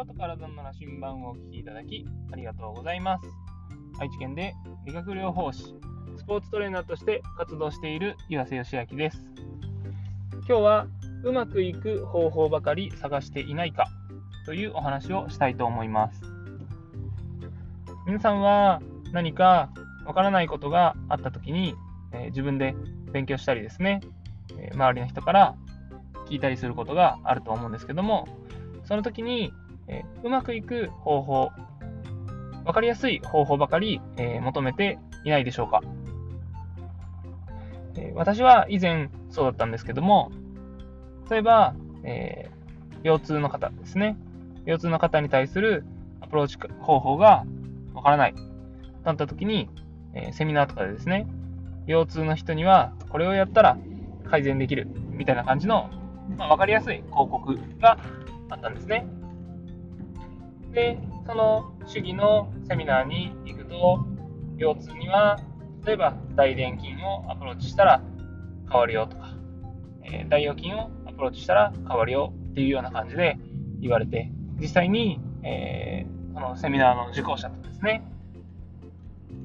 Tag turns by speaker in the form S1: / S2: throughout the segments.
S1: 心と体の羅針盤をお聞きいただきありがとうございます。愛知県で理学療法士スポーツトレーナーとして活動している岩瀬義明です。今日はうまくいく方法ばかり探していないかというお話をしたいと思います。皆さんは何かわからないことがあった時に、えー、自分で勉強したりですね、えー、周りの人から聞いたりすることがあると思うんですけどもその時に、えー、うまくいく方法分かりやすい方法ばかり、え求めていないでしょうか、え私は以前そうだったんですけども例えば、え腰痛の方ですね腰痛の方に対するアプローチ方法がわからない。なった時に、え、セミナーとかでですね、腰痛の人にはこれをやったら改善できるみたいな感じの、まあ、分かりやすい広告があったんですね。で、その主義のセミナーに行くと、腰痛には例えば大臀筋をアプローチしたら変わるよとか、えー、大腰筋をアプローチしたら変わるよっていうような感じで言われて、実際に、えーそのセミナーの受講者とですね、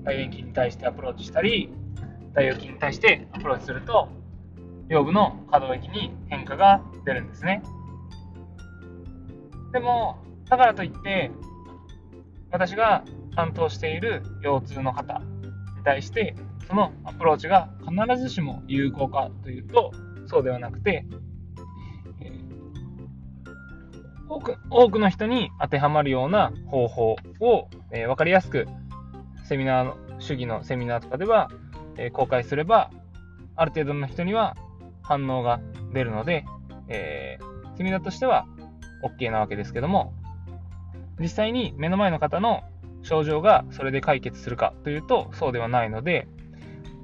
S1: 大円筋に対してアプローチしたり、大腰筋に対してアプローチすると、腰部の可動域に変化が出るんですね。でも、だからといって、私が担当している腰痛の方に対して、そのアプローチが必ずしも有効かというと、そうではなくて、多く多くの人に当てはまるような方法を、えー、分かりやすくセミナーの主義のセミナーとかでは、えー、公開すればある程度の人には反応が出るので、えー、セミナーとしては OK なわけですけども実際に目の前の方の症状がそれで解決するかというとそうではないので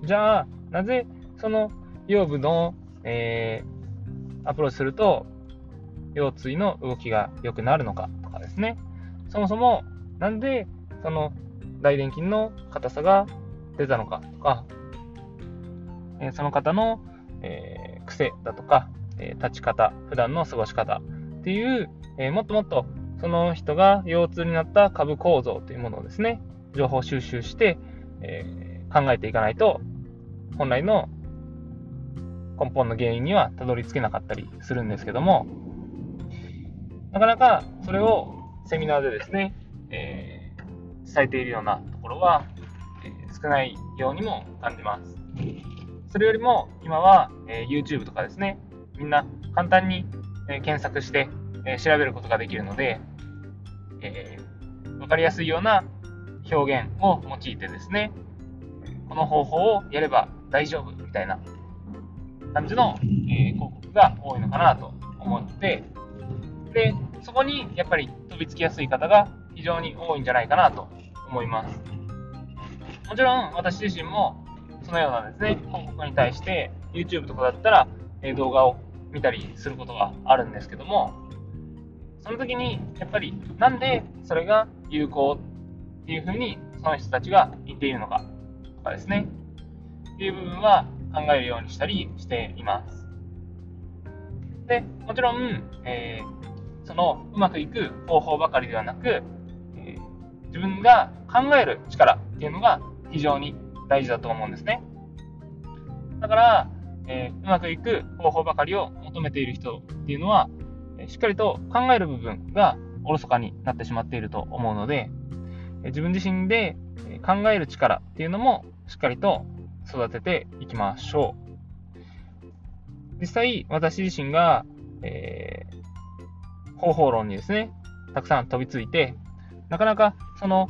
S1: じゃあなぜその腰部の、えー、アプローチすると腰椎の動きが良くなるのかとかですね。そもそも、なんで、その、大臀筋の硬さが出たのかとか、え、その方の、えー、癖だとか、え、立ち方、普段の過ごし方っていう、えもっともっとその人が腰痛になった株構造というものをですね、情報収集して、え考えていかないと、本来の根本の原因にはたどり着けなかったりするんですけども、なかなかそれをセミナーでですね、えー、伝えているようなところは、え、少ないようにも感じます。それよりも今は、えー、YouTube とかですね、みんな簡単に、え検索して、え調べることができるので、え分かりやすいような表現を用いてですね、この方法をやれば大丈夫みたいな感じの、え広告が多いのかなと思って、で、そこにやっぱり飛びつきやすい方が非常に多いんじゃないかなと思います。もちろん私自身もそのようなですね、広告に対して YouTube とかだったら、え動画を見たりすることがあるんですけども、その時にやっぱりなんでそれが有効っていうふうにその人たちが言っているのかとかですね、っていう部分は考えるようにしたりしています。で、もちろん、えーそのうまくいく方法ばかりではなく、えー、自分が考える力っていうのが非常に大事だと思うんですね。だから、えー、うまくいく方法ばかりを求めている人っていうのは、しっかりと考える部分がおろそかになってしまっていると思うので、自分自身で考える力っていうのもしっかりと育てていきましょう。実際、私自身が、えー方法論にですね、たくさん飛びついて、なかなかその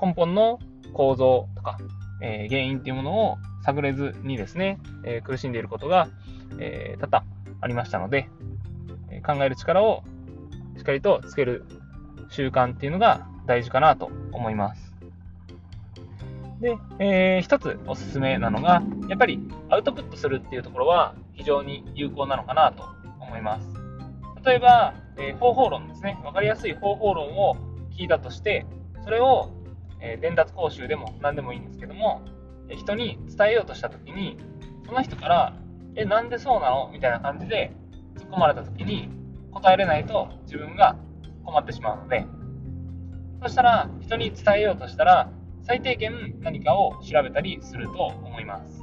S1: 根本の構造とか、えー、原因っていうものを探れずにですね、えー、苦しんでいることが、え、多々ありましたので、考える力をしっかりとつける習慣っていうのが大事かなと思います。で、えー、一つおすすめなのが、やっぱりアウトプットするっていうところは非常に有効なのかなと思います。例えば、えー、方法論ですね、分かりやすい方法論を聞いたとして、それを、えー、伝達講習でも何でもいいんですけども、人に伝えようとしたときに、その人から、え、なんでそうなの？みたいな感じで突っ込まれたときに、答えれないと自分が困ってしまうので、そしたら人に伝えようとしたら、最低限何かを調べたりすると思います。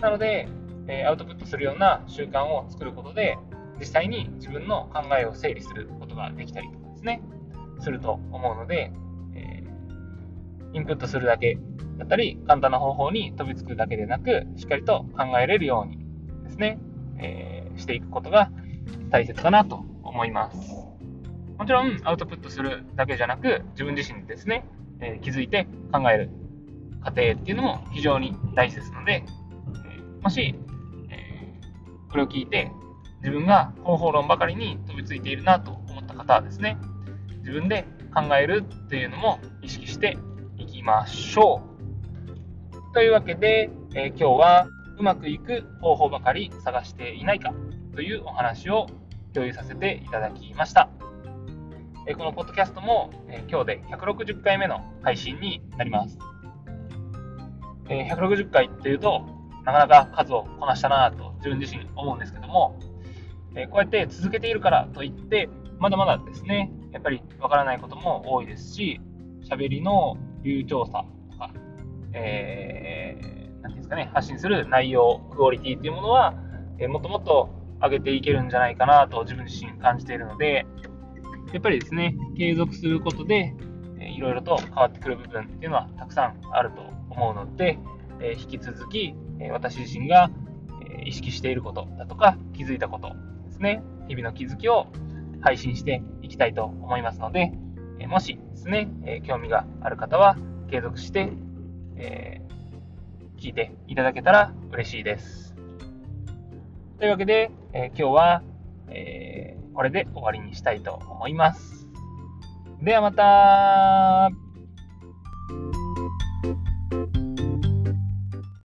S1: なので、えアウトプットするような習慣を作ることで、実際に自分の考えを整理することができたりとかですね、すると思うので、えインプットするだけだったり、簡単な方法に飛びつくだけでなく、しっかりと考えれるようにですね、えー、していくことが大切かなと思います。もちろん、アウトプットするだけじゃなく、自分自身ですね、えー、気づいて考える過程っていうのも非常に大事ですので、えー、もし、えー、これを聞いて、自分が方法論ばかりに飛びついているなと思った方はですね、自分で考えるっていうのも意識していきましょう。というわけで、え今日はうまくいく方法ばかり探していないかというお話を共有させていただきました。えこのポッドキャストも、え今日で160回目の配信になります。え160回っていうと、なかなか数をこなしたなと自分自身思うんですけども、えこうやって続けているからといって、まだまだですね、やっぱりわからないことも多いですし、喋りの流暢さとか、えー、なんていうんですかね、発信する内容、クオリティっていうものは、えもっともっと上げていけるんじゃないかなと自分自身感じているので、やっぱりですね、継続することで、えいろいろと変わってくる部分っていうのはたくさんあると思うので、え引き続き、え私自身が、え意識していることだとか気づいたことですね、日々の気づきを配信していきたいと思いますので、えもしですね、え興味がある方は継続して、え、聞いていただけたら嬉しいです。というわけで、え今日は、えー、これで終わりにしたいと思います。ではまた